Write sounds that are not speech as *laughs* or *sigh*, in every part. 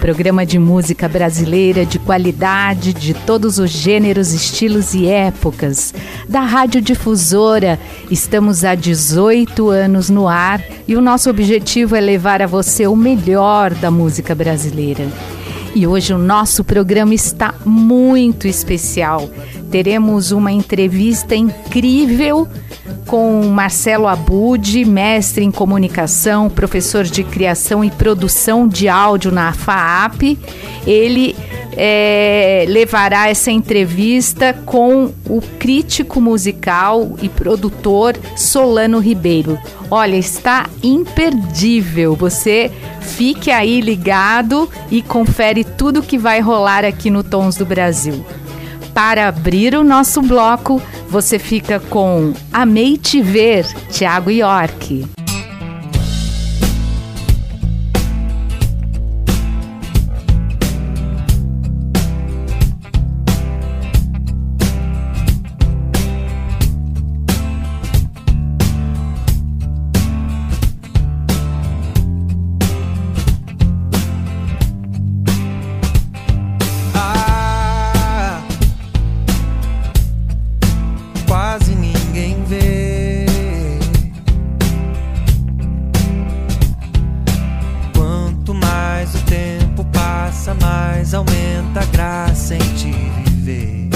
Programa de música brasileira de qualidade de todos os gêneros, estilos e épocas. Da Rádio Difusora, estamos há 18 anos no ar e o nosso objetivo é levar a você o melhor da música brasileira. E hoje o nosso programa está muito especial. Teremos uma entrevista incrível com Marcelo Abud, mestre em comunicação, professor de criação e produção de áudio na FAAP. Ele é, levará essa entrevista com o crítico musical e produtor Solano Ribeiro. Olha, está imperdível. Você fique aí ligado e confere tudo que vai rolar aqui no Tons do Brasil. Para abrir o nosso bloco, você fica com Amei Te Ver, Tiago York. aumenta a graça em te viver.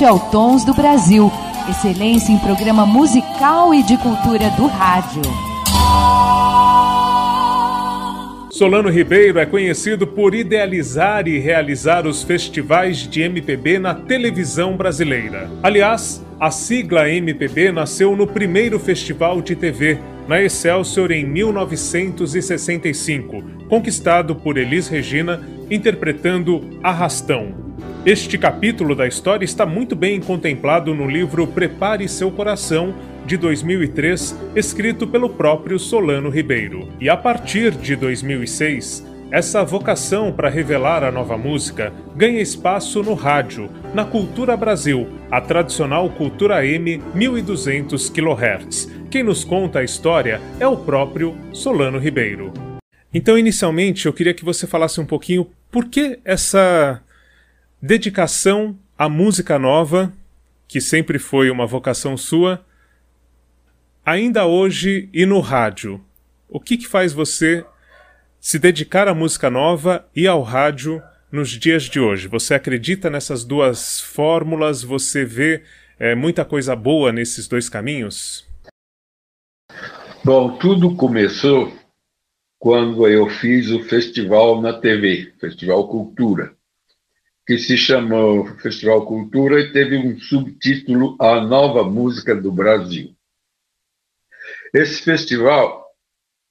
Espíndola e este é o Tons do Brasil. Excelência em programa musical e de cultura do rádio. Solano Ribeiro é conhecido por idealizar e realizar os festivais de MPB na televisão brasileira. Aliás, a sigla MPB nasceu no primeiro festival de TV, na Excelsior em 1965, conquistado por Elis Regina, interpretando Arrastão. Este capítulo da história está muito bem contemplado no livro Prepare Seu Coração, de 2003, escrito pelo próprio Solano Ribeiro. E a partir de 2006, essa vocação para revelar a nova música ganha espaço no rádio, na Cultura Brasil, a tradicional Cultura M 1200 kHz. Quem nos conta a história é o próprio Solano Ribeiro. Então, inicialmente, eu queria que você falasse um pouquinho por que essa dedicação à música nova, que sempre foi uma vocação sua, ainda hoje e no rádio. O que, que faz você se dedicar à música nova e ao rádio nos dias de hoje? Você acredita nessas duas fórmulas? Você vê é, muita coisa boa nesses dois caminhos? Bom, tudo começou quando eu fiz o festival na TV, Festival Cultura, que se chamou Festival Cultura e teve um subtítulo A Nova Música do Brasil. Esse festival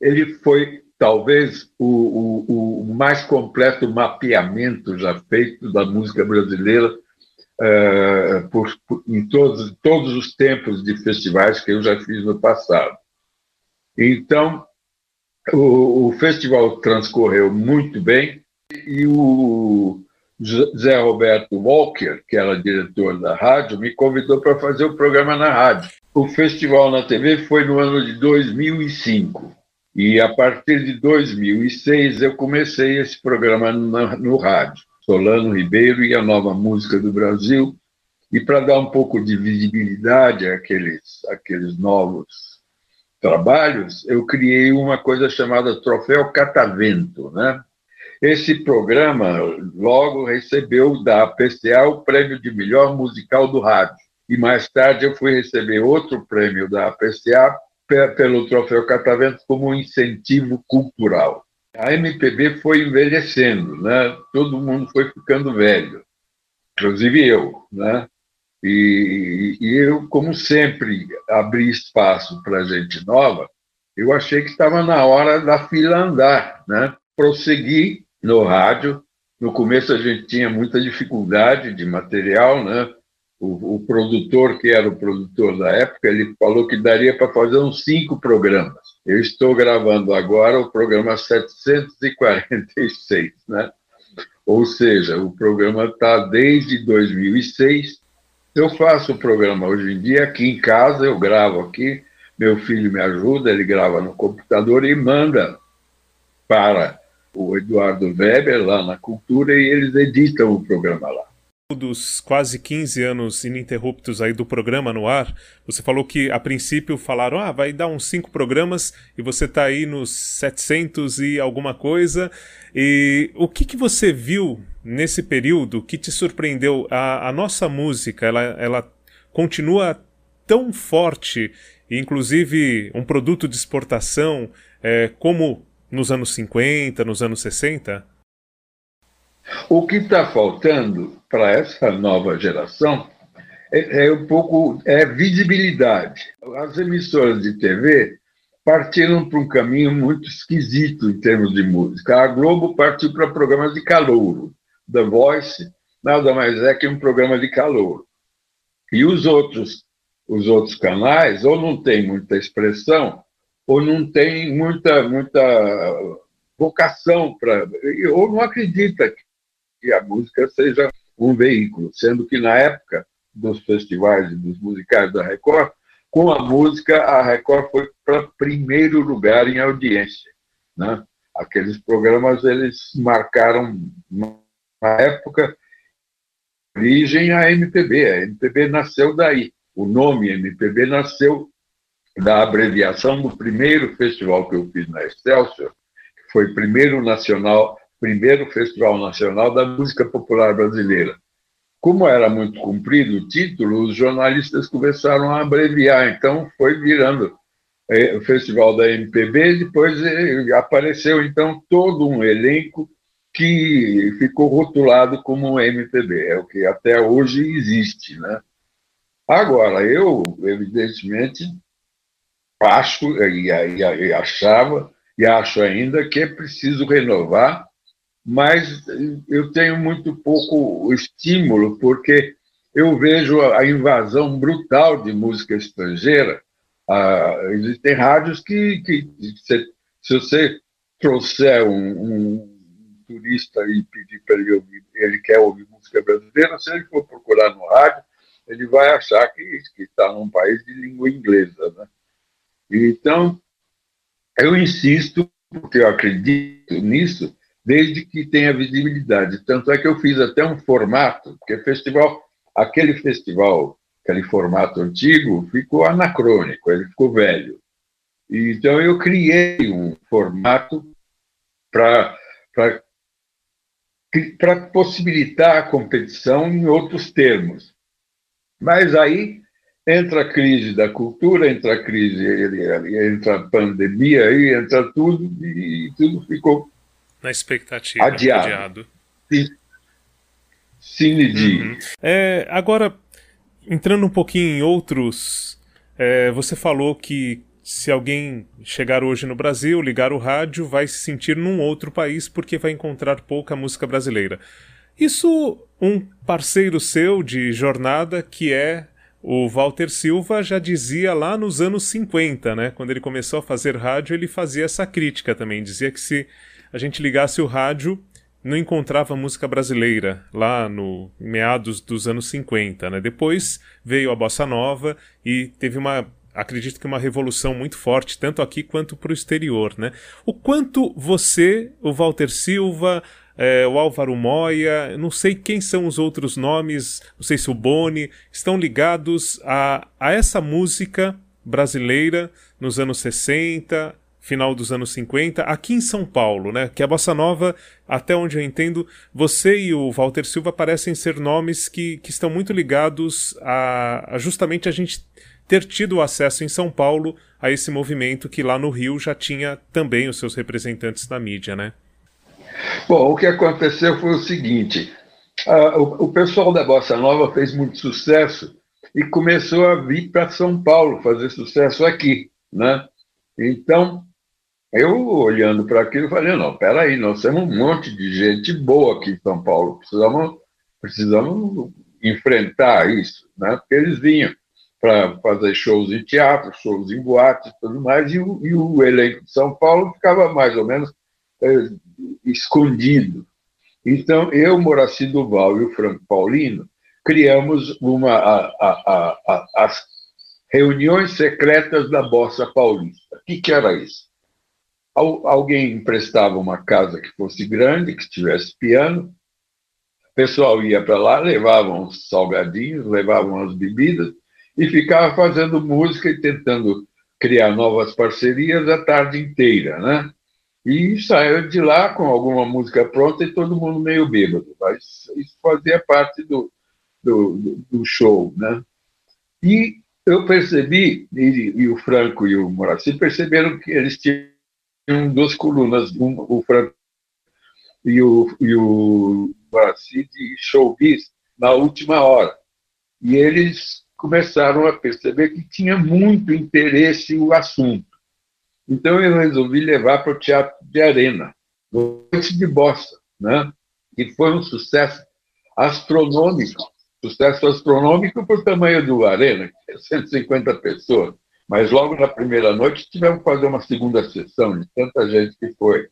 ele foi talvez o, o, o, mais completo mapeamento já feito da música brasileira uh, por, por, em todos, todos os tempos de festivais que eu já fiz no passado. Então, o, o festival transcorreu muito bem e o Zé Roberto Walker, que era diretor da rádio, me convidou para fazer o programa na rádio. O festival na TV foi no ano de 2005. E a partir de 2006 eu comecei esse programa no, no rádio, Solano Ribeiro e a Nova Música do Brasil. E para dar um pouco de visibilidade àqueles, àqueles novos trabalhos, eu criei uma coisa chamada Troféu Catavento. Né? Esse programa logo recebeu da PCA o prêmio de melhor musical do rádio. E mais tarde eu fui receber outro prêmio da PCA pelo Troféu Catavento como um incentivo cultural. A MPB foi envelhecendo, né? todo mundo foi ficando velho, inclusive eu. Né? E, e eu, como sempre, abri espaço para gente nova, eu achei que estava na hora da fila andar. Né? Prossegui no rádio. No começo a gente tinha muita dificuldade de material, né? o, o, produtor, que era o produtor da época, ele falou que daria para fazer uns cinco programas. Eu estou gravando agora o programa 746, né? Ou seja, o programa está desde 2006. Eu faço o programa hoje em dia aqui em casa, eu gravo aqui, meu filho me ajuda, ele grava no computador e manda para o Eduardo Weber lá na Cultura e eles editam o programa lá dos quase 15 anos ininterruptos aí do programa no ar, você falou que a princípio falaram, ah, vai dar uns cinco programas e você está aí nos 700 e alguma coisa. E o que, que você viu nesse período que te surpreendeu? A, a nossa música, ela, ela continua tão forte, inclusive um produto de exportação, é, como nos anos 50, nos anos 60? O que está faltando para essa nova geração é, é, um pouco é visibilidade. As emissoras de TV partiram para um caminho muito esquisito em termos de música. A Globo partiu para programas de calouro. The Voice nada mais é que um programa de calouro. E os outros, os outros canais ou não tem muita expressão ou não tem muita muita vocação para ou não acredita que a música seja um veículo, sendo que na época dos festivais e dos musicais da Record, com a música, a Record foi para primeiro lugar em audiência. Né? Aqueles programas eles marcaram na época origem a MPB. A MPB nasceu daí. O nome MPB nasceu da abreviação do primeiro festival que eu fiz na Excelsior, que foi primeiro nacional primeiro Festival Nacional da Música Popular Brasileira. como era muito comprido o título, os jornalistas começaram a abreviar, então foi virando é, o Festival da MPB, depois é, apareceu então todo um elenco que ficou rotulado como MPB, é o que até hoje existe, né? Agora, eu, evidentemente, acho e, e, e achava e acho ainda que é preciso renovar, mas eu tenho muito pouco estímulo, porque eu vejo a invasão brutal de música estrangeira. Ah, existem rádios que, que se, se você trouxer um, um, turista e pedir para ele ouvir, ele quer ouvir música brasileira, se ele for procurar no rádio, ele vai achar que está num país de língua inglesa. Né? Então, eu insisto, porque eu acredito nisso, desde que tenha visibilidade. Tanto é que eu fiz até um formato, porque festival, aquele festival, aquele formato antigo, ficou anacrônico, ele ficou velho. Então eu criei um formato para para possibilitar a competição em outros termos. Mas aí entra a crise da cultura, entra a crise, entra a pandemia, aí entra tudo, e tudo ficou na expectativa adiado. adiado. Cine uhum. é, Agora, entrando um pouquinho em outros, é, você falou que se alguém chegar hoje no Brasil, ligar o rádio, vai se sentir num outro país porque vai encontrar pouca música brasileira. Isso um parceiro seu de jornada, que é o Walter Silva já dizia lá nos anos 50, né? Quando ele começou a fazer rádio, ele fazia essa crítica também. Dizia que se a gente ligasse o rádio, não encontrava música brasileira lá no meados dos anos 50, né? Depois veio a bossa nova e teve uma acredito que uma revolução muito forte tanto aqui quanto para o exterior, né? O quanto você, o Walter Silva, é, o Álvaro Moya, não sei quem são os outros nomes, não sei se o Boni, estão ligados a, a essa música brasileira nos anos 60, final dos anos 50, aqui em São Paulo, né? Que a bossa nova, até onde eu entendo, você e o Walter Silva parecem ser nomes que, que estão muito ligados a, a justamente a gente ter tido acesso em São Paulo a esse movimento que lá no Rio já tinha também os seus representantes na mídia, né? Bom, o que aconteceu foi o seguinte: uh, o, o, pessoal da Bossa Nova fez muito sucesso e começou a vir para São Paulo fazer sucesso aqui, né? Então, eu olhando para aquilo, falei: não, peraí, nós temos um monte de gente boa aqui em São Paulo, precisamos, precisamos enfrentar isso, né? Porque eles vinham para fazer shows em teatro, shows em boates e tudo mais, e o, e o elenco de São Paulo ficava mais ou menos é, escondido. Então, eu, Moraci Duval e o Franco Paulino criamos uma, a, a, a, as reuniões secretas da Bossa Paulista. O que, que era isso? Alguém emprestava uma casa que fosse grande, que tivesse piano, o pessoal ia para lá, levavam os salgadinhos, levavam as bebidas e ficava fazendo música e tentando criar novas parcerias a tarde inteira, né? E saiu de lá com alguma música pronta e todo mundo meio bêbado. Mas isso fazia parte do, do, do show, né? E eu percebi, e, e, o Franco e o Moraci perceberam que eles tinham duas colunas, um, o Franco e o, e o Moraci de showbiz na última hora. E eles começaram a perceber que tinha muito interesse o assunto. Então eu resolvi levar para o Teatro de Arena, Noite de Bossa, né? que foi um sucesso astronômico, sucesso astronômico por tamanho do Arena, que é 150 pessoas. Mas logo na primeira noite tivemos que fazer uma segunda sessão de tanta gente que foi.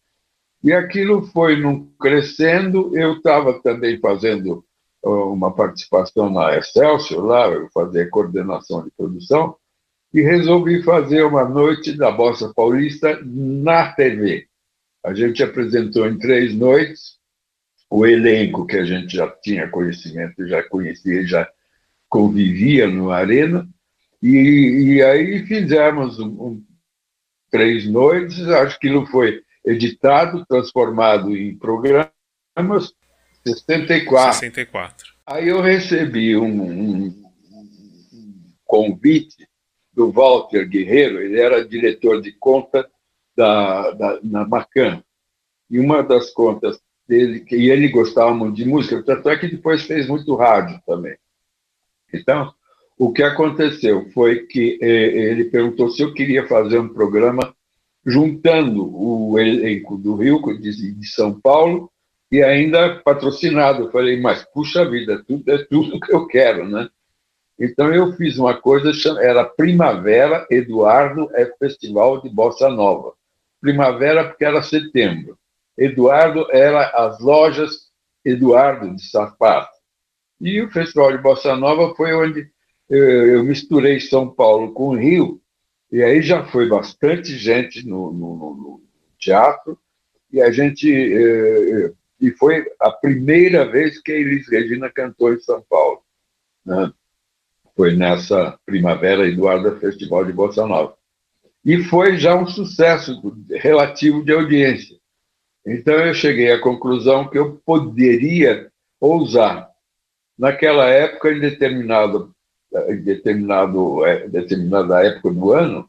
E aquilo foi num crescendo. Eu estava também fazendo uma participação na Excelsior, lá, eu fazia coordenação de produção, e resolvi fazer uma noite da Bossa Paulista na TV. A gente apresentou em três noites o elenco que a gente já tinha conhecimento, já conhecia, já convivia no Arena, e, e aí fizemos um, um, três noites, acho que aquilo foi editado, transformado em programas, 64. 64. Aí eu recebi um, um, um convite do Walter Guerreiro, ele era diretor de conta da, da, na Macan. E uma das contas dele, e ele gostava muito de música, tanto é que depois fez muito rádio também. Então, o que aconteceu foi que eh, ele perguntou se eu queria fazer um programa juntando o elenco do Rio, de, de São Paulo, e ainda patrocinado. Eu falei, mas puxa vida, tudo é tudo *laughs* que eu quero, né? Então eu fiz uma coisa, era Primavera Eduardo é Festival de Bossa Nova. Primavera porque era setembro. Eduardo era as lojas Eduardo de sapato. E o Festival de Bossa Nova foi onde eu misturei São Paulo com o Rio, e aí já foi bastante gente no, no, no teatro, e a gente. Eh, e foi a primeira vez que a Elis Regina cantou em São Paulo. Né? Foi nessa primavera Eduardo Festival de Bossa Nova. E foi já um sucesso relativo de audiência. Então eu cheguei à conclusão que eu poderia ousar. Naquela época, em determinado, em determinado, é, determinada época do ano,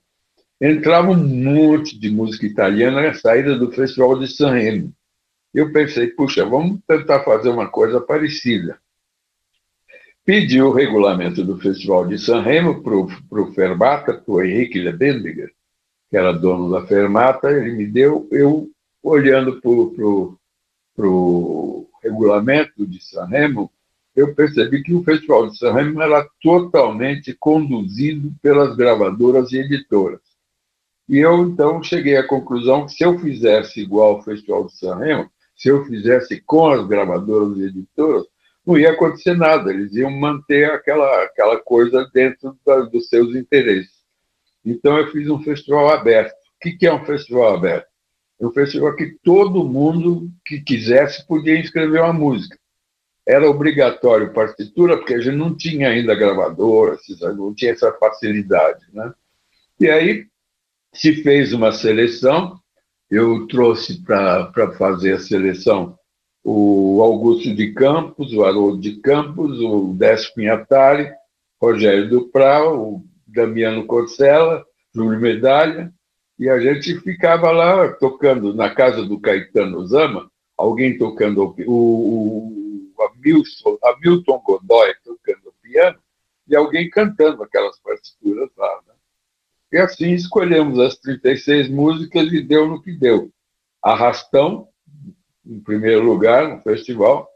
entrava um monte de música italiana na saída do Festival de San Remo. Eu pensei, puxa, vamos tentar fazer uma coisa parecida. Pedi o regulamento do Festival de San Remo para o Fermata, para o Henrique Lebendiger, que era dono da Fermata, ele me deu, eu olhando para o regulamento de Sanremo, eu percebi que o Festival de Sanremo era totalmente conduzido pelas gravadoras e editoras. E eu, então, cheguei à conclusão que se eu fizesse igual ao Festival de Sanremo, se eu fizesse com as gravadoras e editoras, não ia acontecer nada, eles iam manter aquela, aquela coisa dentro da, dos seus interesses. Então, eu fiz um festival aberto. O que, que é um festival aberto? um festival que todo mundo que quisesse podia inscrever uma música. Era obrigatório partitura, porque a gente não tinha ainda gravadora, não tinha essa facilidade. Né? E aí se fez uma seleção, eu trouxe para fazer a seleção o Augusto de Campos, o Haroldo de Campos, o Décio Pinhatari, Rogério Dupral, o Damiano Corcella, Júlio Medalha, e a gente ficava lá tocando na casa do Caetano Zama, alguém tocando o, o, o Hamilton, Hamilton Godoy tocando piano e alguém cantando aquelas partituras lá. Né? E assim escolhemos as 36 músicas e deu no que deu. Arrastão, em primeiro lugar, no festival,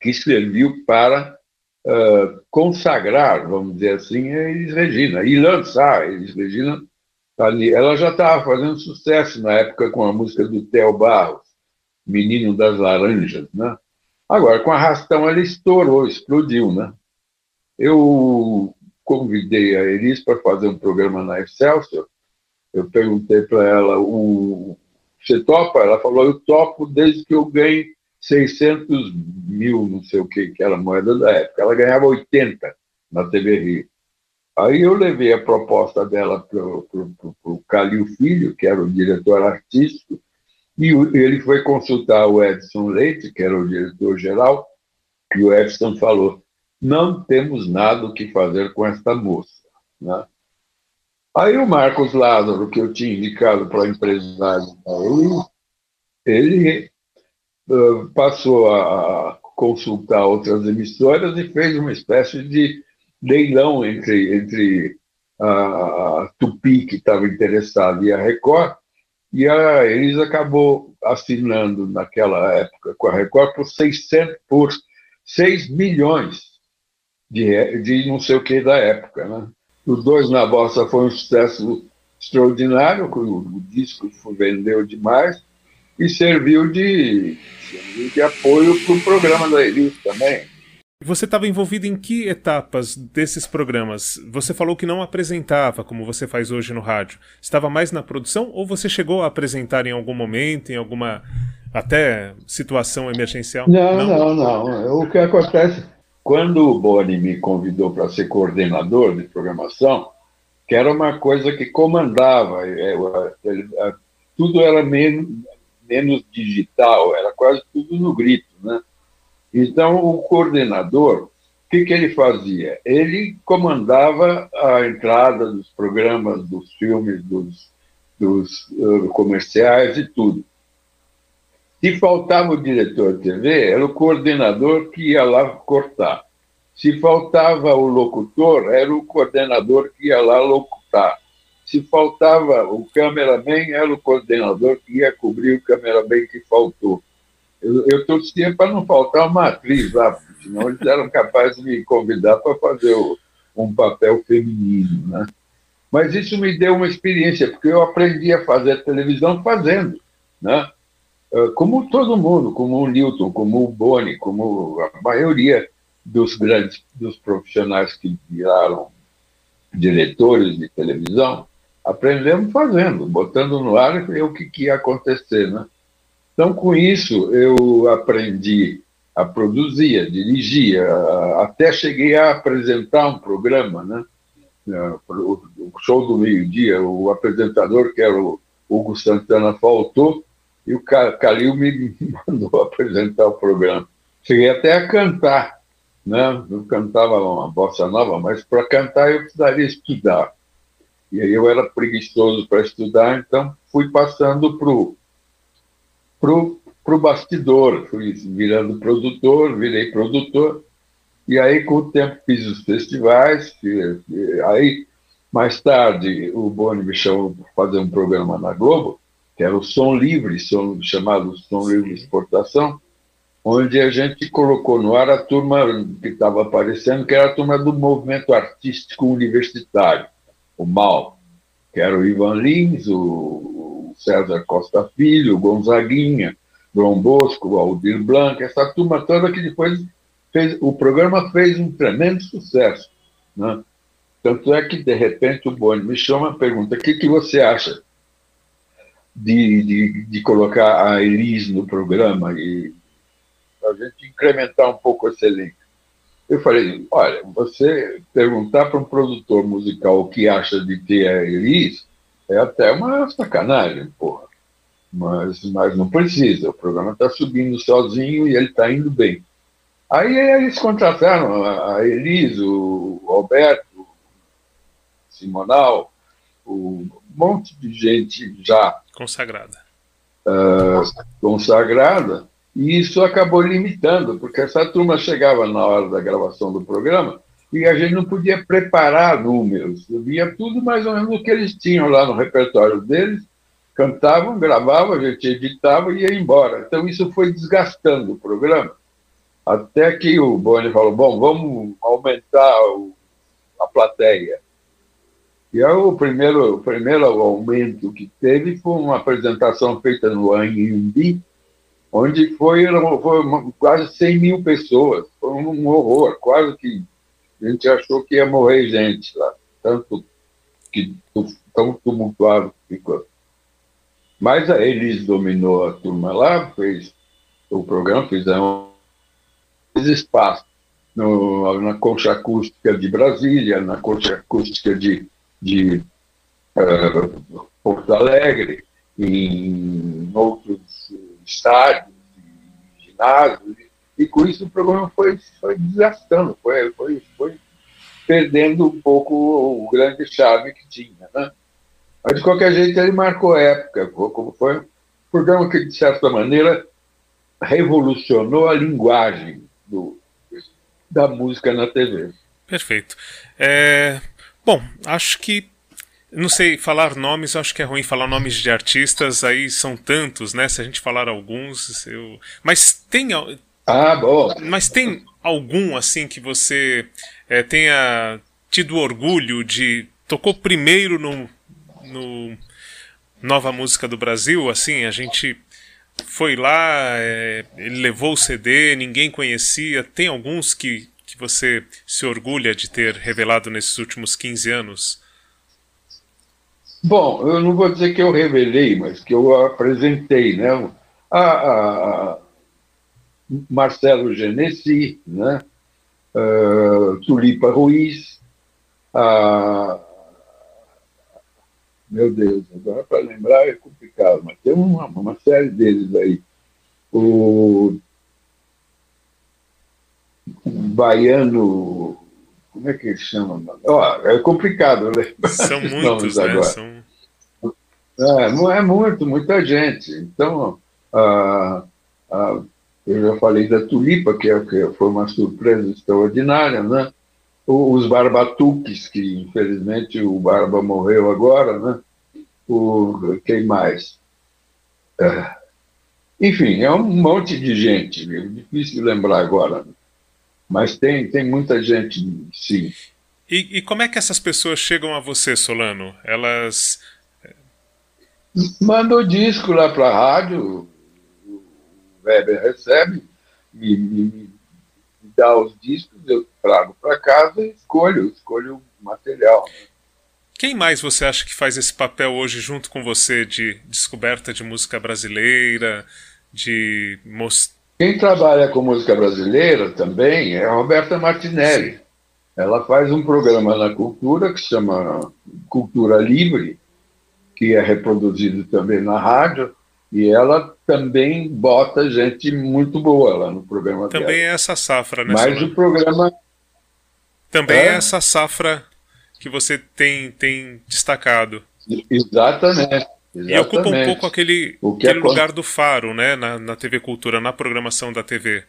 que serviu para uh, consagrar, vamos dizer assim, a Elis Regina e lançar a Elis Regina ali. Ela já estava fazendo sucesso na época com a música do Theo Barros, Menino das Laranjas, né? Agora, com a Rastão, ela estourou, explodiu, né? Eu convidei a Elis para fazer um programa na Excelsior. Eu perguntei para ela, o, você topa? Ela falou, eu topo desde que eu ganhe 600 mil, não sei o que, que era a moeda da época. Ela ganhava 80 na TV Rio. Aí eu levei a proposta dela para o Calil Filho, que era o diretor artístico, e ele foi consultar o Edson Leite, que era o diretor-geral, e o Edson falou: não temos nada o que fazer com esta moça. Né? Aí o Marcos Lázaro, que eu tinha indicado para empresário ele uh, passou a consultar outras emissoras e fez uma espécie de leilão entre, entre a, Tupi, que estava interessada, e a Record, e a Elis acabou assinando naquela época com a Record por 600, por 6 milhões de, de não sei o que da época. Né? Os dois na Bossa foi um sucesso extraordinário, o, o disco vendeu demais e serviu de, serviu de apoio para o programa da Elis também. Você estava envolvido em que etapas desses programas? Você falou que não apresentava, como você faz hoje no rádio. Estava mais na produção ou você chegou a apresentar em algum momento, em alguma até situação emergencial? Não, não, não. não. O que acontece quando o Boni me convidou para ser coordenador de programação, que era uma coisa que comandava, é, tudo era menos, menos digital, era quase tudo no grito, né? Então, o coordenador, o que, que ele fazia? Ele comandava a entrada dos programas, dos filmes, dos, dos uh, comerciais e tudo. Se faltava o diretor de TV, era o coordenador que ia lá cortar. Se faltava o locutor, era o coordenador que ia lá locutar. Se faltava o cameraman, era o coordenador que ia cobrir o cameraman que faltou. Eu, eu torcia para não faltar uma atriz lá, senão eles eram capazes de me convidar para fazer o, um papel feminino. Né? Mas isso me deu uma experiência, porque eu aprendi a fazer televisão fazendo. Né? Ah, como todo mundo, como o Newton, como o Boni, como a maioria dos grandes dos profissionais que viraram diretores de televisão, aprendemos fazendo, botando no ar e o que, que ia acontecer, né? Então, com isso, eu aprendi a produzir, a dirigir, a, até cheguei a apresentar um programa, né? O, o show do meio-dia, o apresentador, que era o Hugo Santana, faltou, e o Calil me *laughs* mandou apresentar o programa. Cheguei até a cantar, né? Eu cantava uma bossa nova, mas para cantar eu precisaria estudar. E aí eu era preguiçoso para estudar, então fui passando para o pro, pro bastidor, fui virando produtor, virei produtor, e aí com o tempo fiz os festivais, aí mais tarde o Boni me chamou para fazer um programa na Globo, era o Som Livre, som, chamado Som Livre Exportação, onde a gente colocou no ar a turma que estava aparecendo, que era a turma do movimento artístico universitário, o MAL, que era o Ivan Lins, o César Costa Filho, o Gonzaguinha, João Bosco, o Aldir Blanc, essa turma toda que depois fez, o programa fez um tremendo sucesso. Né? Tanto é que, de repente, o Boni me chama e pergunta: o que, que você acha de, de, de colocar a Elis no programa e a gente incrementar um pouco esse elenco. Eu falei, olha, você perguntar para um produtor musical o que acha de ter a Elis é até uma sacanagem, porra. Mas, mas não precisa, o programa está subindo sozinho e ele está indo bem. Aí eles contrataram a Elis, o Alberto, o Simonal, um monte de gente já consagrada. Uh, consagrada, e isso acabou limitando, porque essa turma chegava na hora da gravação do programa e a gente não podia preparar números. Via tudo mais ou menos o que eles tinham lá no repertório deles, cantavam, gravavam, a gente editava e ia embora. Então isso foi desgastando o programa. Até que o Boni falou: bom, vamos aumentar o, a plateia. E aí, o primeiro, o primeiro aumento que teve foi uma apresentação feita no Anhembi, onde foi, foi quase 100 mil pessoas. Foi um horror, quase que a gente achou que ia morrer gente lá, tanto que tão tumultuado ficou. Mas a Elis dominou a turma lá, fez o programa, fizeram espaço no, na concha acústica de Brasília, na concha acústica de de uh, Porto Alegre, em outros estádios, ginásios, e com isso o programa foi, foi desgastando, foi, foi, foi perdendo um pouco o grande charme que tinha. Né? Mas, de qualquer jeito, ele marcou época, como foi um programa que, de certa maneira, revolucionou a linguagem do, da música na TV. Perfeito. É, Bom, acho que. Não sei, falar nomes, acho que é ruim falar nomes de artistas, aí são tantos, né? Se a gente falar alguns, eu. Mas tem. Ah, bom. Mas tem algum, assim, que você é, tenha tido orgulho de. Tocou primeiro no, no Nova Música do Brasil, assim, a gente foi lá, é, ele levou o CD, ninguém conhecia. Tem alguns que, que você se orgulha de ter revelado nesses últimos 15 anos? Bom, eu não vou dizer que eu revelei, mas que eu apresentei, né? A, a, a Marcelo Genesi, né? Uh, Tulipa Ruiz, a... meu Deus, agora para lembrar é complicado, mas tem uma, uma série deles aí. O baiano. Como é que ele chama? Oh, é complicado, né? São muitos, né? agora. São... É, é muito, muita gente. Então, ah, ah, eu já falei da tulipa, que, é, que foi uma surpresa extraordinária, né? Os barbatuques, que infelizmente o Barba morreu agora, né? O, quem mais? É, enfim, é um monte de gente, difícil lembrar agora. Mas tem, tem muita gente, sim. E, e como é que essas pessoas chegam a você, Solano? Elas. Mandam disco lá para a rádio, o Weber recebe, me, me, me, dá os discos, eu trago para casa e escolho, escolho o material. Quem mais você acha que faz esse papel hoje junto com você de descoberta de música brasileira, de mostrar. Quem trabalha com música brasileira também é a Roberta Martinelli. Ela faz um programa na Cultura que se chama Cultura Livre, que é reproduzido também na rádio, e ela também bota gente muito boa lá no programa também dela. é essa safra, né? Mas o programa... Também é... é essa safra que você tem, tem destacado. Exatamente. Exatamente. E ocupa um pouco aquele, aquele é... lugar do Faro, né, na, na TV Cultura, na programação da TV.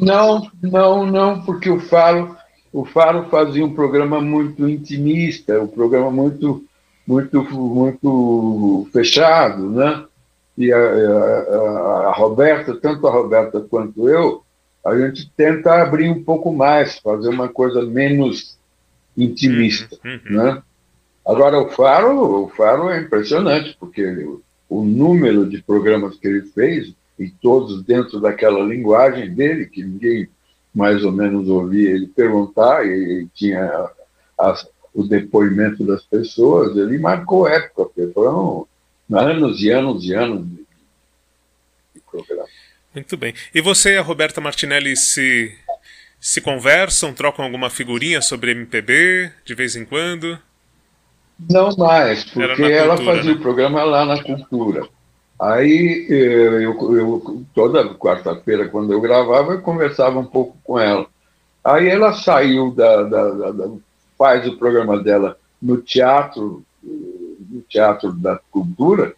Não, não, não, porque o Faro, o Faro fazia um programa muito intimista, um programa muito, muito, muito fechado, né? E a, a, a Roberta, tanto a Roberta quanto eu, a gente tenta abrir um pouco mais, fazer uma coisa menos intimista, uhum, uhum. né? Agora, o Faro, o Faro é impressionante, porque o número de programas que ele fez, e todos dentro daquela linguagem dele, que ninguém mais ou menos ouvia ele perguntar, e, tinha as, o depoimento das pessoas, ele marcou época, porque foram anos e anos e anos de, de programa. Muito bem. E você e a Roberta Martinelli se, se conversam, trocam alguma figurinha sobre MPB de vez em quando? Não mais, porque ela fazia né? o programa lá na cultura. Aí eh, eu, eu toda quarta-feira, quando eu gravava, eu conversava um pouco com ela. Aí ela saiu da, da, da, da faz o programa dela no teatro, no teatro da cultura,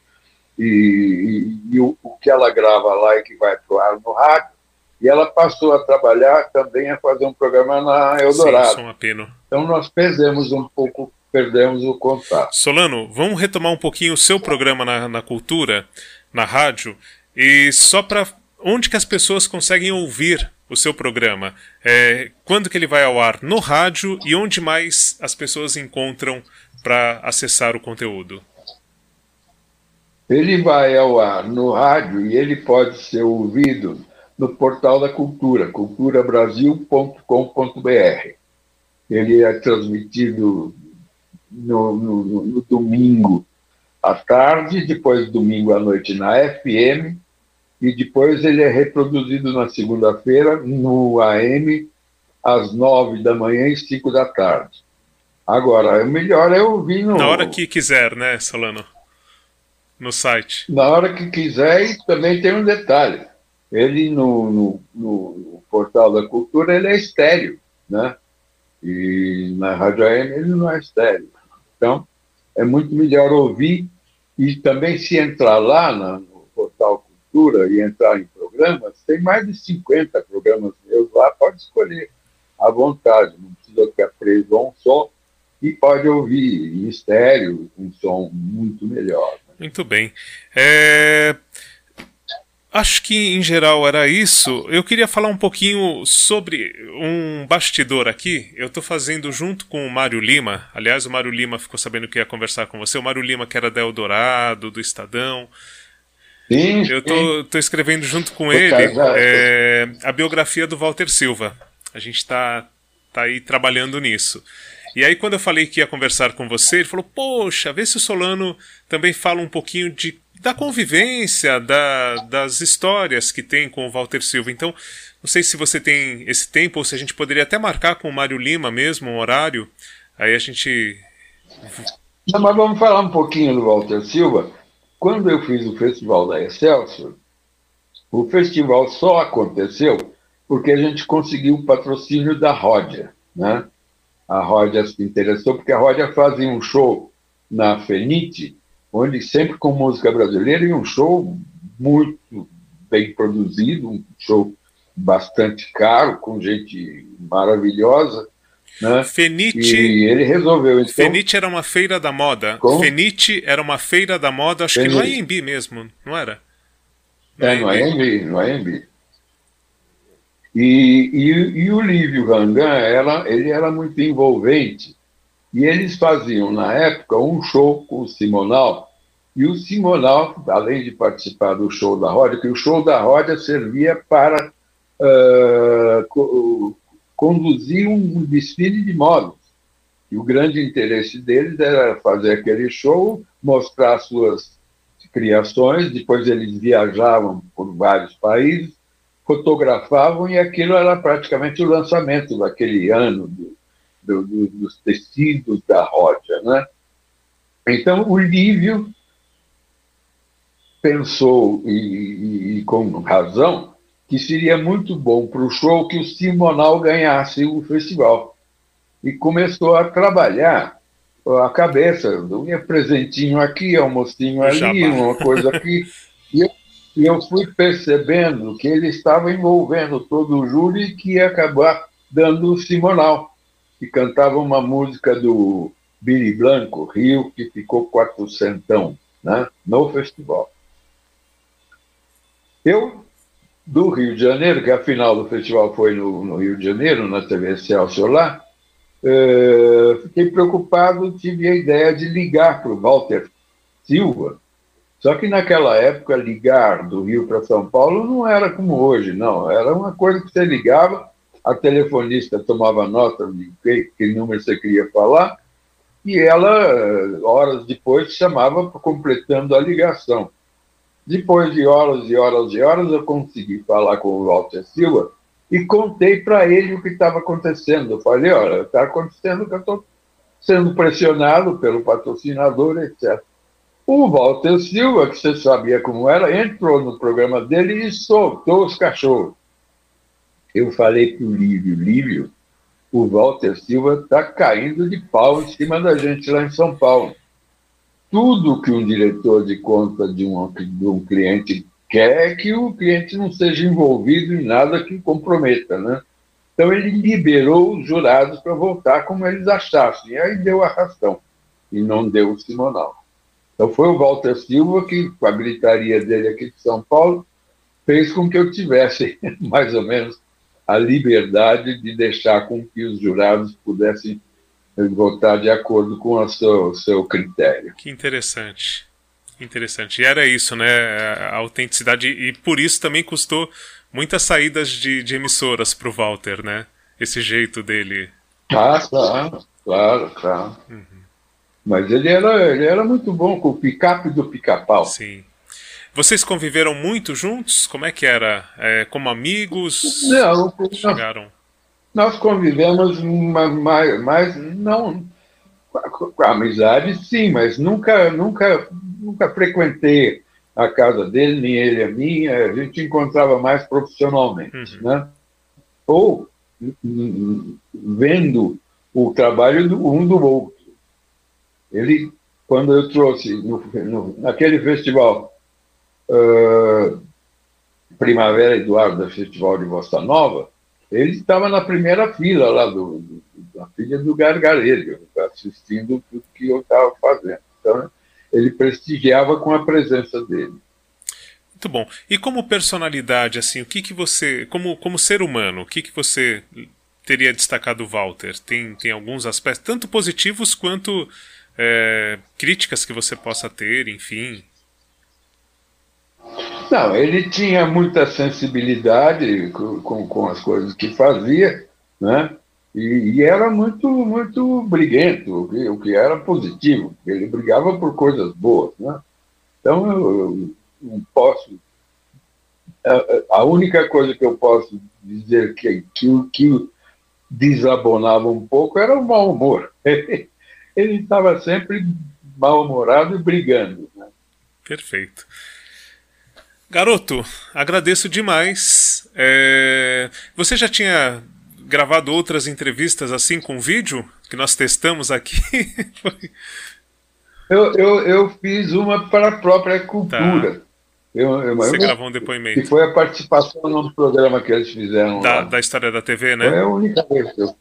e, e, e o, o, que ela grava lá e que vai para o ar no rádio. E ela passou a trabalhar também a fazer um programa na Eldorado. Sim, então nós perdemos um pouco perdemos o contato. Solano, vamos retomar um pouquinho o seu programa na, na cultura, na rádio, e só para onde que as pessoas conseguem ouvir o seu programa? É, quando que ele vai ao ar? No rádio e onde mais as pessoas encontram para acessar o conteúdo? Ele vai ao ar no rádio e ele pode ser ouvido no portal da Cultura, culturabrasil.com.br. Ele é transmitido no, no, no domingo à tarde, depois domingo à noite na FM, e depois ele é reproduzido na segunda-feira no AM, às nove da manhã e cinco da tarde. Agora, o melhor é ouvir no... Na hora que quiser, né, Solano? No site. Na hora que quiser, e também tem um detalhe. Ele, no, no, no portal da cultura, ele é estéreo, né? E na Rádio AM ele não é estéreo. Então, é muito melhor ouvir e também se entrar lá no portal Cultura e entrar em programas, tem mais de 50 programas meus lá, pode escolher à vontade, não precisa ficar preso a um só e pode ouvir em estéreo, um som muito melhor. Né? Muito bem. É... Acho que em geral era isso. Eu queria falar um pouquinho sobre um bastidor aqui. Eu estou fazendo junto com o Mário Lima. Aliás, o Mário Lima ficou sabendo que ia conversar com você. O Mário Lima, que era da Eldorado, do Estadão. Sim, eu tô, tô escrevendo junto com ele é, a biografia do Walter Silva. A gente está tá aí trabalhando nisso. E aí, quando eu falei que ia conversar com você, ele falou: Poxa, vê se o Solano também fala um pouquinho de da convivência, da, das histórias que tem com o Walter Silva. Então, não sei se você tem esse tempo ou se a gente poderia até marcar com o Mário Lima mesmo um horário. Aí a gente. Não, mas vamos falar um pouquinho do Walter Silva. Quando eu fiz o festival da Excelsior, o festival só aconteceu porque a gente conseguiu o patrocínio da Ródia. Né? A Ródia se interessou, porque a Ródia fazia um show na Fenite, onde sempre com música brasileira, e um show muito bem produzido, um show bastante caro, com gente maravilhosa. Né? Fenite, e ele resolveu. Então, Fenite era uma feira da moda. Como? Fenite era uma feira da moda, acho Fenite. que no AMB mesmo, não era? No é, no AMB, no AMB. E, e, e o Lívio Rangan, era, ele era muito envolvente. E eles faziam, na época, um show com o Simonal. E o Simonal, além de participar do show da Roda, que o show da Roda servia para uh, co conduzir um desfile de modos. E o grande interesse deles era fazer aquele show, mostrar suas criações, depois eles viajavam por vários países, fotografavam e aquilo era praticamente o lançamento daquele ano do, do, dos tecidos da Rodia. Né? Então, o Lívio pensou, e, e, e, com razão, que seria muito bom para o show que o Simonal ganhasse o festival. E começou a trabalhar a cabeça, um presentinho aqui, almocinho ali, uma coisa aqui. E eu eu fui percebendo que ele estava envolvendo todo o júri e que ia acabar dando o Simonal, que cantava uma música do Billy Blanco, Rio, que ficou quatrocentão né, no festival. Eu, do Rio de Janeiro, que a final do festival foi no, no Rio de Janeiro, na TV Celso lá, eh, fiquei preocupado, tive a ideia de ligar para o Walter Silva, só que naquela época, ligar do Rio para São Paulo não era como hoje, não. Era uma coisa que você ligava, a telefonista tomava nota de que, que número você queria falar, e ela, horas depois, chamava completando a ligação. Depois de horas e horas e horas, eu consegui falar com o Walter Silva e contei para ele o que estava acontecendo. Eu falei: olha, está acontecendo que eu estou sendo pressionado pelo patrocinador, etc. O Walter Silva, que você sabia como era, entrou no programa dele e soltou os cachorros. Eu falei para o Lívio, Lívio, o Walter Silva está caindo de pau em cima da gente lá em São Paulo. Tudo que um diretor de conta de um, de um cliente quer é que o cliente não seja envolvido em nada que comprometa, né? Então ele liberou os jurados para voltar como eles achassem. E aí deu a arrastão. E não deu o Simonal. Então foi o Walter Silva que, com a gritaria dele aqui de São Paulo, fez com que eu tivesse, *laughs* mais ou menos, a liberdade de deixar com que os jurados pudessem votar de acordo com o seu, seu critério. Que interessante. Interessante. E era isso, né? A autenticidade. E por isso também custou muitas saídas de, de emissoras para o Walter, né? Esse jeito dele. Ah, claro, claro, claro. Uhum. Mas ele era, ele era muito bom com o picape do pica-pau. Sim. Vocês conviveram muito juntos? Como é que era? É, como amigos? Não, chegaram. Nós, convivemos mais, mais não com a amizade, sim, mas nunca, nunca, nunca frequentei a casa dele, nem ele a minha. A gente encontrava mais profissionalmente, uhum. né? Ou vendo o trabalho do, um do outro. Ele, quando eu trouxe no, no, naquele festival uh, Primavera Eduardo, Festival de Bossa Nova, ele estava na primeira fila lá do, do da filha do Gargarejo, assistindo tudo que eu estava fazendo. Então, ele prestigiava com a presença dele. Muito bom. E como personalidade, assim, o que que você, como, como ser humano, o que que você teria destacado Walter? Tem, tem alguns aspectos, tanto positivos quanto é, críticas que você possa ter, enfim. Não, ele tinha muita sensibilidade com, com, com as coisas que fazia, né? E, e, era muito, muito briguento, o que, o que era positivo. Ele brigava por coisas boas, né? Então, eu, eu não posso. A, a, única coisa que eu posso dizer que, que, que desabonava um pouco era o mau humor. *laughs* ele estava sempre mal-humorado e brigando. Né? Perfeito. Garoto, agradeço demais É... Você já tinha gravado outras entrevistas assim com vídeo que nós testamos aqui? *laughs* eu, eu, eu fiz uma para a própria cultura. Tá. Eu, eu, Você eu, gravou um depoimento. Que foi a participação num programa que eles fizeram. Da, da história da TV, né? Foi a única vez que eu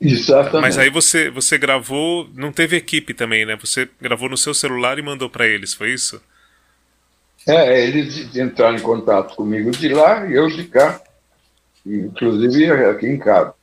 Exatamente. Mas aí você, você gravou, não teve equipe também, né? Você gravou no seu celular e mandou para eles, foi isso? É, eles entraram em contato comigo de lá e eu de cá, inclusive aqui em casa.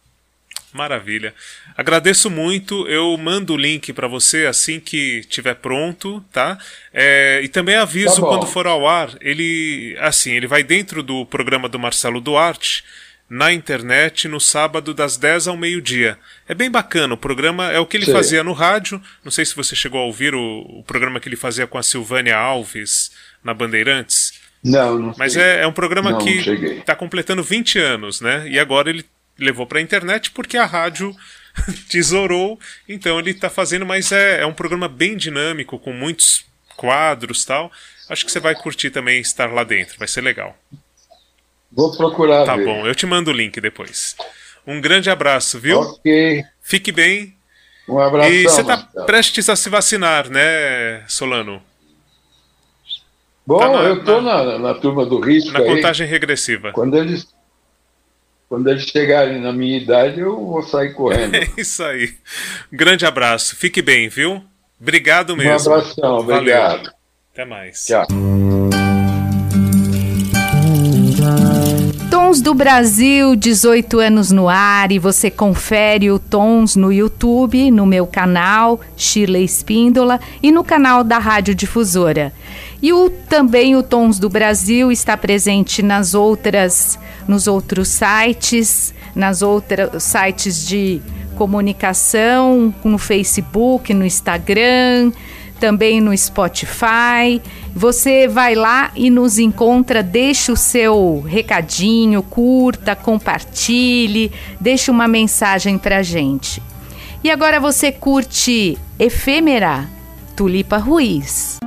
Maravilha. Agradeço muito. Eu mando o link para você assim que estiver pronto, tá? É, e também aviso tá quando for ao ar. Ele, assim, ele vai dentro do programa do Marcelo Duarte na internet no sábado das 10 ao meio-dia. É bem bacana, o programa é o que ele Sim. fazia no rádio. Não sei se você chegou a ouvir o, o, programa que ele fazia com a Silvânia Alves na Bandeirantes. Não, não Mas é, é, um programa não, que está completando 20 anos, né? E agora ele levou para a internet porque a rádio *laughs* tesourou, então ele está fazendo, mas é, é um programa bem dinâmico, com muitos quadros tal. Acho que você vai curtir também estar lá dentro, vai ser legal. Vou procurar. Tá ver. bom, eu te mando o link depois. Um grande abraço, viu? Ok. Fique bem. Um abraço. E você está prestes a se vacinar, né, Solano? Bom, tá na, eu estou na, na, na, turma do risco. Na aí. contagem regressiva. Quando eles, quando eles chegarem na minha idade, eu vou sair correndo. É *laughs* isso aí. Grande abraço. Fique bem, viu? Obrigado mesmo. Um abração, obrigado. Valeu. Até mais. Tchau. Tons do Brasil, 18 anos no ar, e você confere o Tons no YouTube, no meu canal, Shirley Espíndola, e no canal da Rádio Difusora. E o, também o Tons do Brasil está presente nas outras, nos outros sites, nas outras sites de comunicação, no Facebook, no Instagram, também no Spotify. Você vai lá e nos encontra, deixa o seu recadinho, curta, compartilhe, deixa uma mensagem pra gente. E agora você curte Efêmera, Tulipa Ruiz.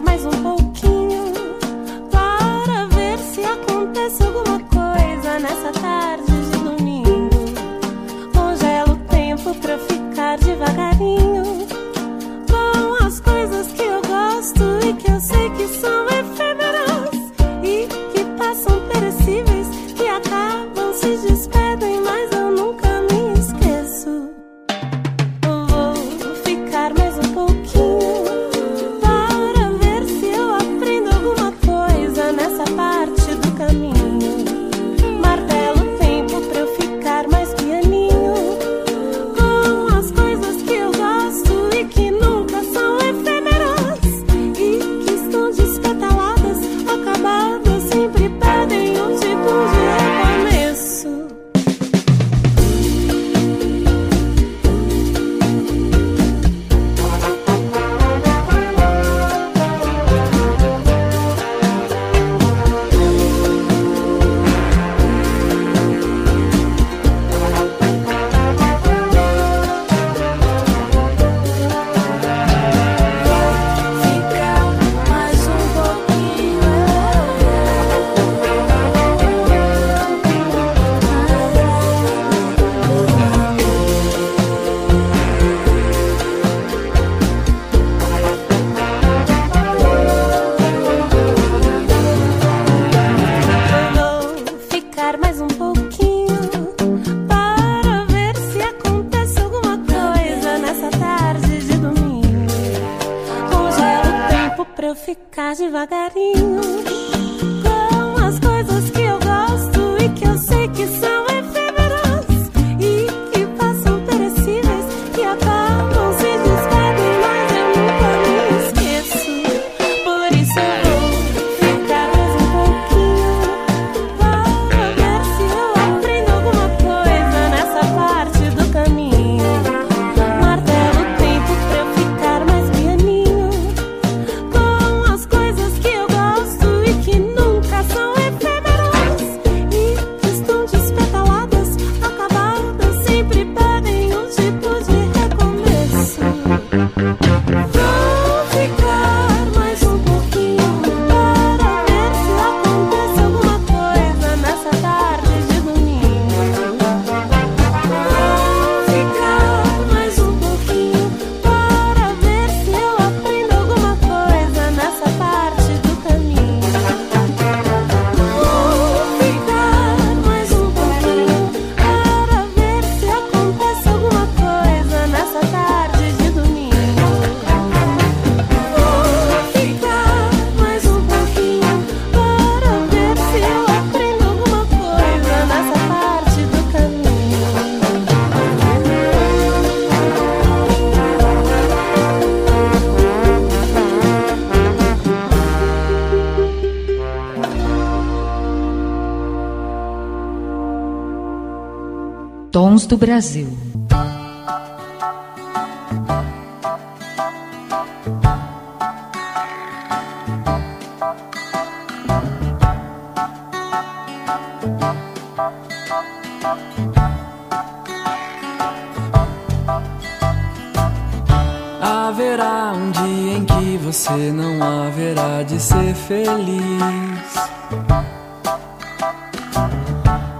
mais um pouco. Do Brasil.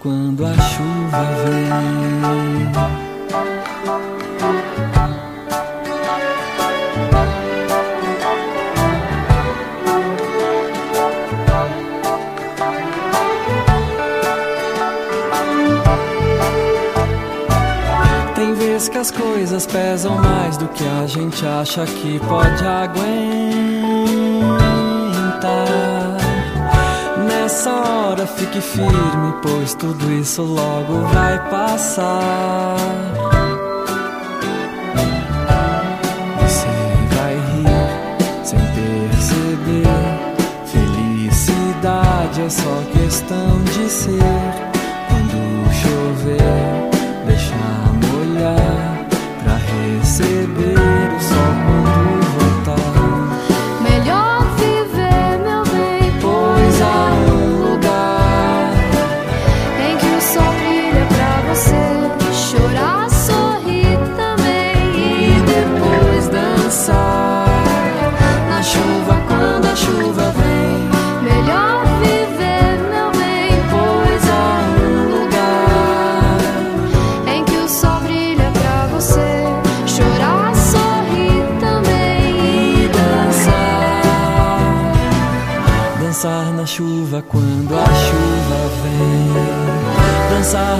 Quando a chuva vem. Que as coisas pesam mais do que a gente acha que pode aguentar. Fique firme, pois tudo isso logo vai passar. Você vai rir sem perceber. Felicidade é só questão de ser. Quando chover,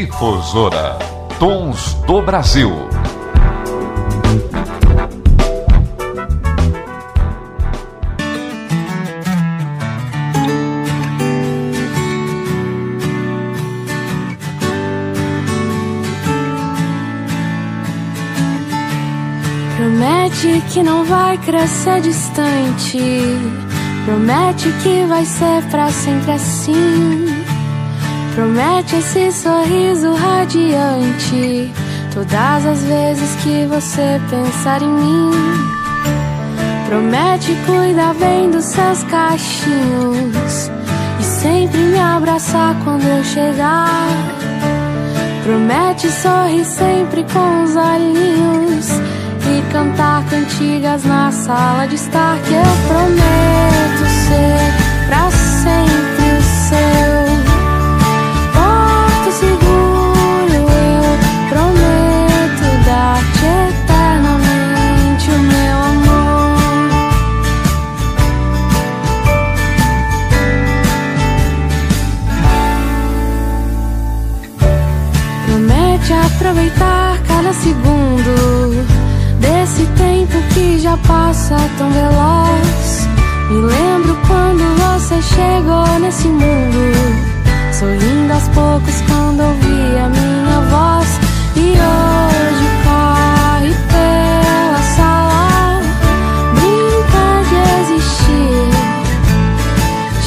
Difusora Tons do Brasil. Promete que não vai crescer distante. Promete que vai ser pra sempre assim. Promete esse sorriso radiante todas as vezes que você pensar em mim. Promete cuidar bem dos seus cachinhos e sempre me abraçar quando eu chegar. Promete sorrir sempre com os olhinhos e cantar cantigas na sala de estar que eu prometo ser pra sempre o seu. Cada segundo desse tempo que já passa tão veloz. Me lembro quando você chegou nesse mundo, sorrindo aos poucos quando ouvi a minha voz. E hoje corre pela sala, brinca de existir,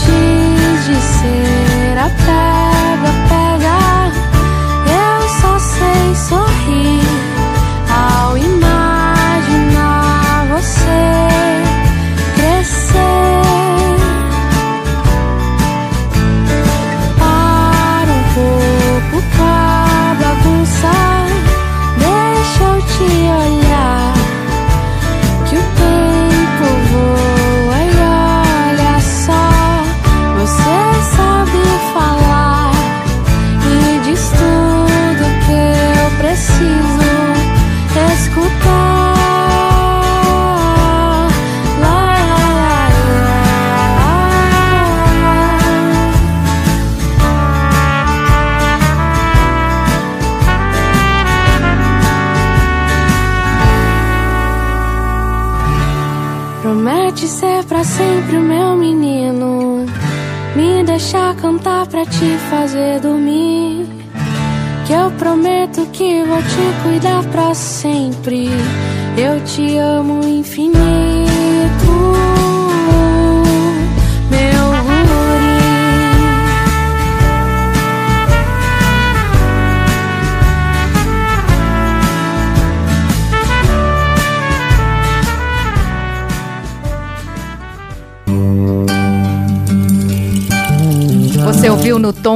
X de ser a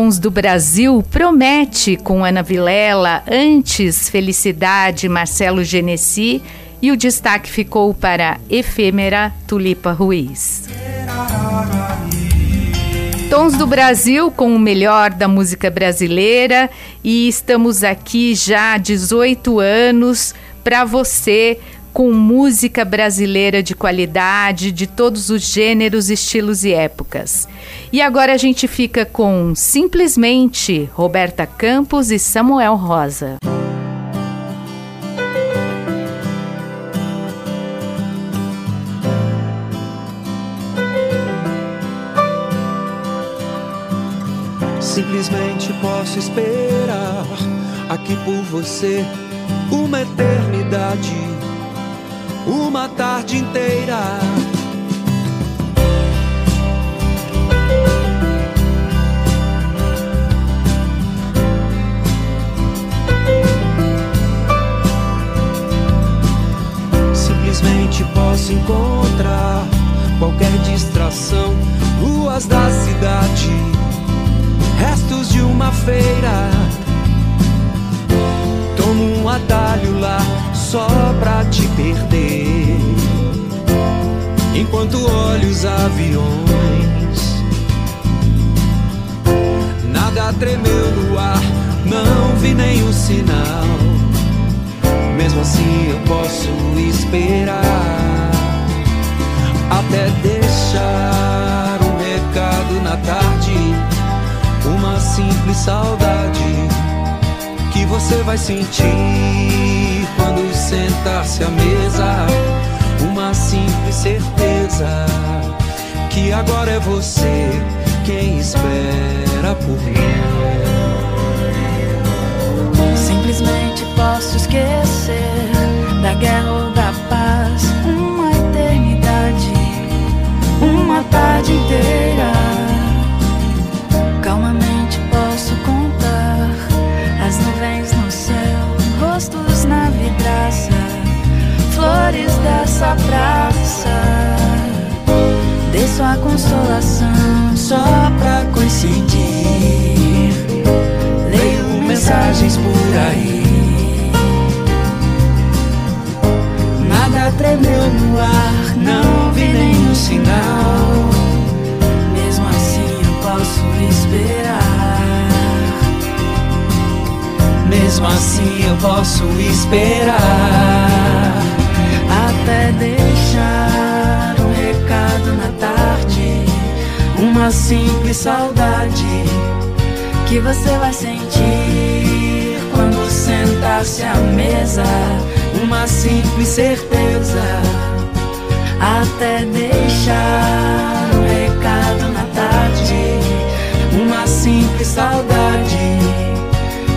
Tons do Brasil Promete com Ana Vilela, antes Felicidade Marcelo Genesi e o destaque ficou para Efêmera Tulipa Ruiz. Tons do Brasil com o melhor da música brasileira e estamos aqui já há 18 anos para você com música brasileira de qualidade, de todos os gêneros, estilos e épocas. E agora a gente fica com simplesmente Roberta Campos e Samuel Rosa. Simplesmente posso esperar aqui por você uma eternidade uma tarde inteira. Simplesmente posso encontrar qualquer distração, ruas da cidade, restos de uma feira. Tomo um atalho lá só pra te perder. Enquanto olho os aviões, nada tremeu no ar, não vi nenhum sinal. Mesmo assim eu posso esperar até deixar um recado na tarde, uma simples saudade que você vai sentir quando sentar-se à mesa. Uma simples certeza que agora é você quem espera por mim. Simplesmente posso esquecer da guerra ou da paz. Uma eternidade, uma tarde inteira. Flores dessa praça. dê sua consolação só pra coincidir. Leio mensagens por aí. Nada tremeu no ar, não vi nenhum sinal. Mesmo assim eu posso esperar. Mesmo assim eu posso esperar. Simples saudade que você vai sentir quando sentar-se à mesa. Uma simples certeza. Até deixar um recado na tarde. Uma simples saudade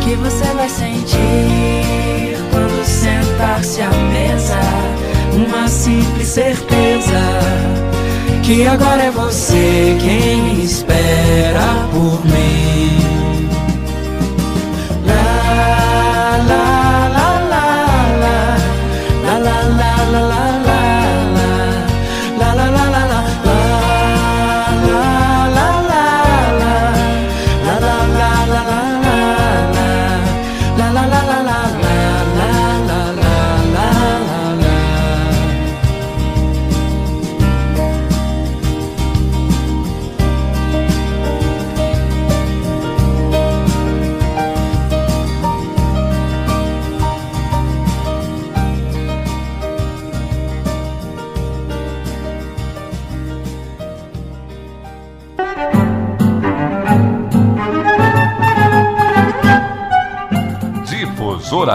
que você vai sentir quando sentar-se à mesa. Uma simples certeza que agora é você quem espera por mim.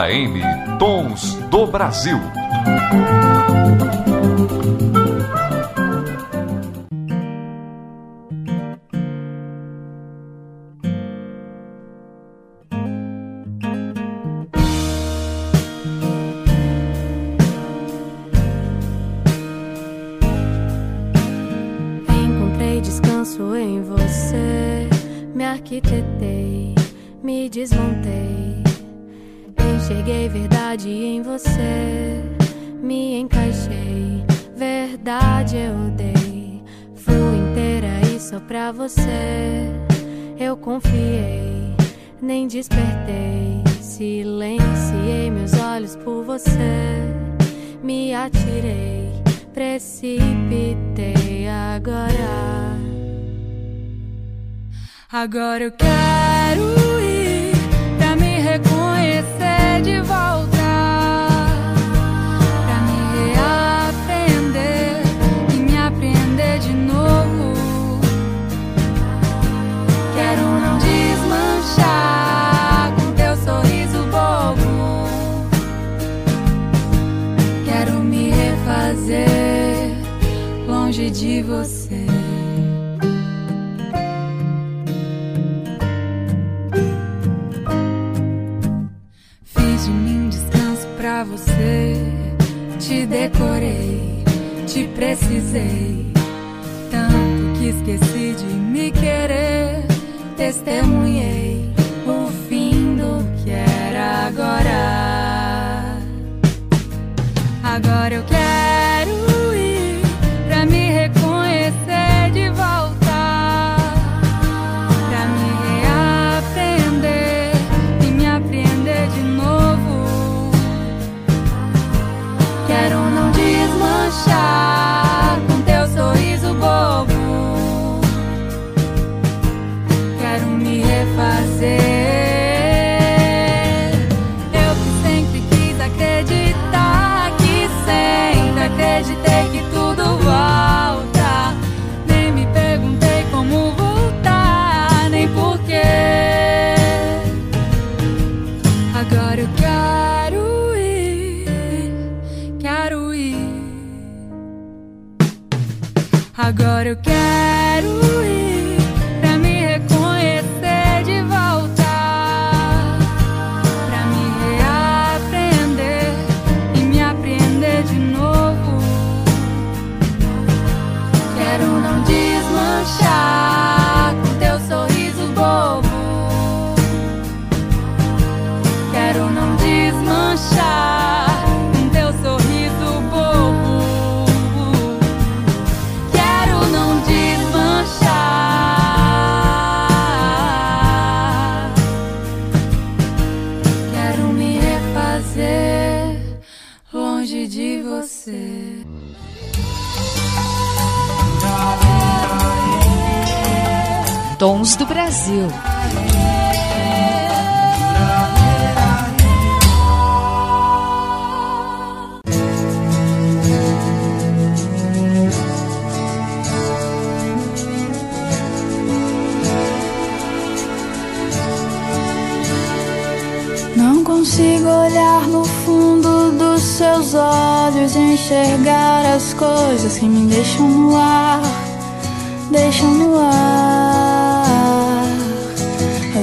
M Tons do Brasil. Encontrei descanso em você, me arquitetei, me desmontei. Você. Eu confiei, nem despertei. Silenciei meus olhos por você, me atirei, precipitei agora. Agora eu quero ir pra me reconhecer de volta. De você. Fiz de mim descanso pra você. Te decorei, te precisei. Tanto que esqueci de me querer. Testemunhei o fim do que era agora. Agora eu quero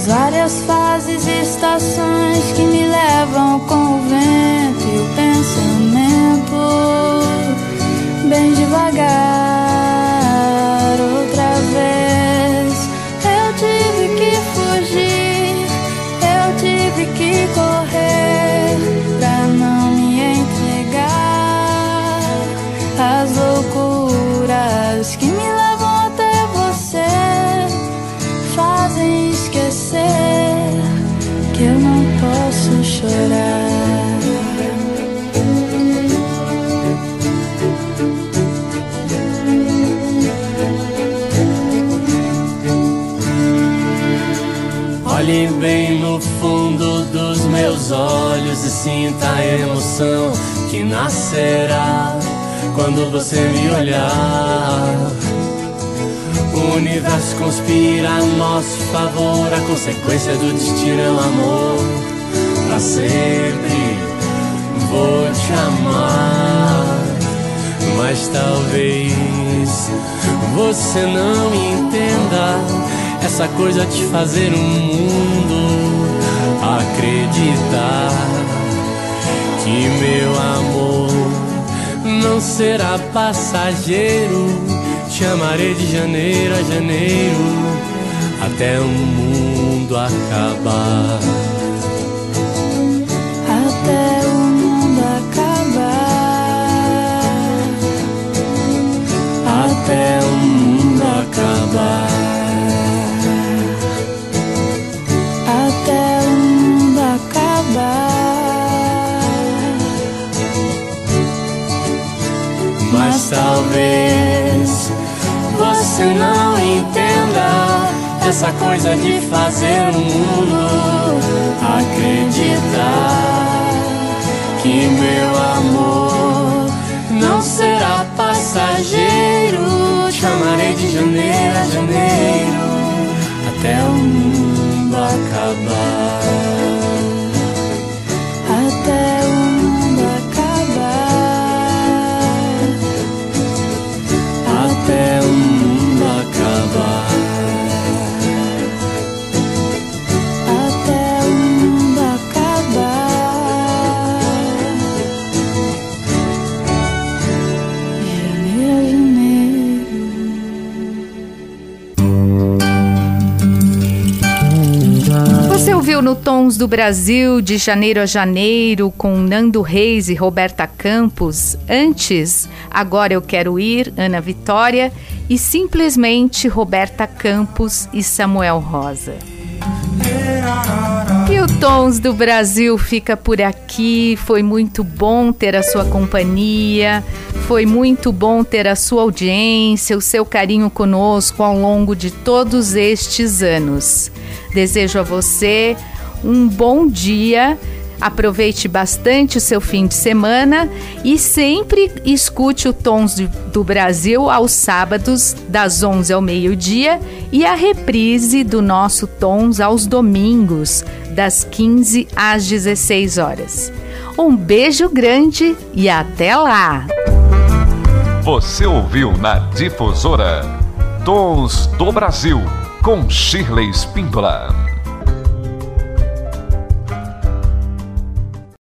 As várias fases e estações que me levam com o vento e o pensamento bem devagar. Olhos e sinta a emoção que nascerá quando você me olhar. O universo conspira a nosso favor, a consequência do destino é o amor. Pra sempre vou te amar, mas talvez você não entenda essa coisa de fazer o mundo acreditar que meu amor não será passageiro. Te amarei de janeiro a janeiro até o mundo acabar. Até o mundo acabar. Até o mundo acabar. Talvez você não entenda essa coisa de fazer o mundo acreditar que meu amor não será passageiro. Chamarei de janeiro a janeiro até o mundo acabar. No Tons do Brasil, de janeiro a janeiro, com Nando Reis e Roberta Campos. Antes, Agora Eu Quero Ir, Ana Vitória. E simplesmente Roberta Campos e Samuel Rosa. E o Tons do Brasil fica por aqui. Foi muito bom ter a sua companhia. Foi muito bom ter a sua audiência, o seu carinho conosco ao longo de todos estes anos. Desejo a você um bom dia. Aproveite bastante o seu fim de semana e sempre escute o Tons do, Brasil aos sábados, das 11 ao meio-dia, e a reprise do nosso Tons aos domingos, das 15 às 16 horas. Um beijo grande e até lá! Você ouviu na Difusora Tons do Brasil com Shirley Spindola.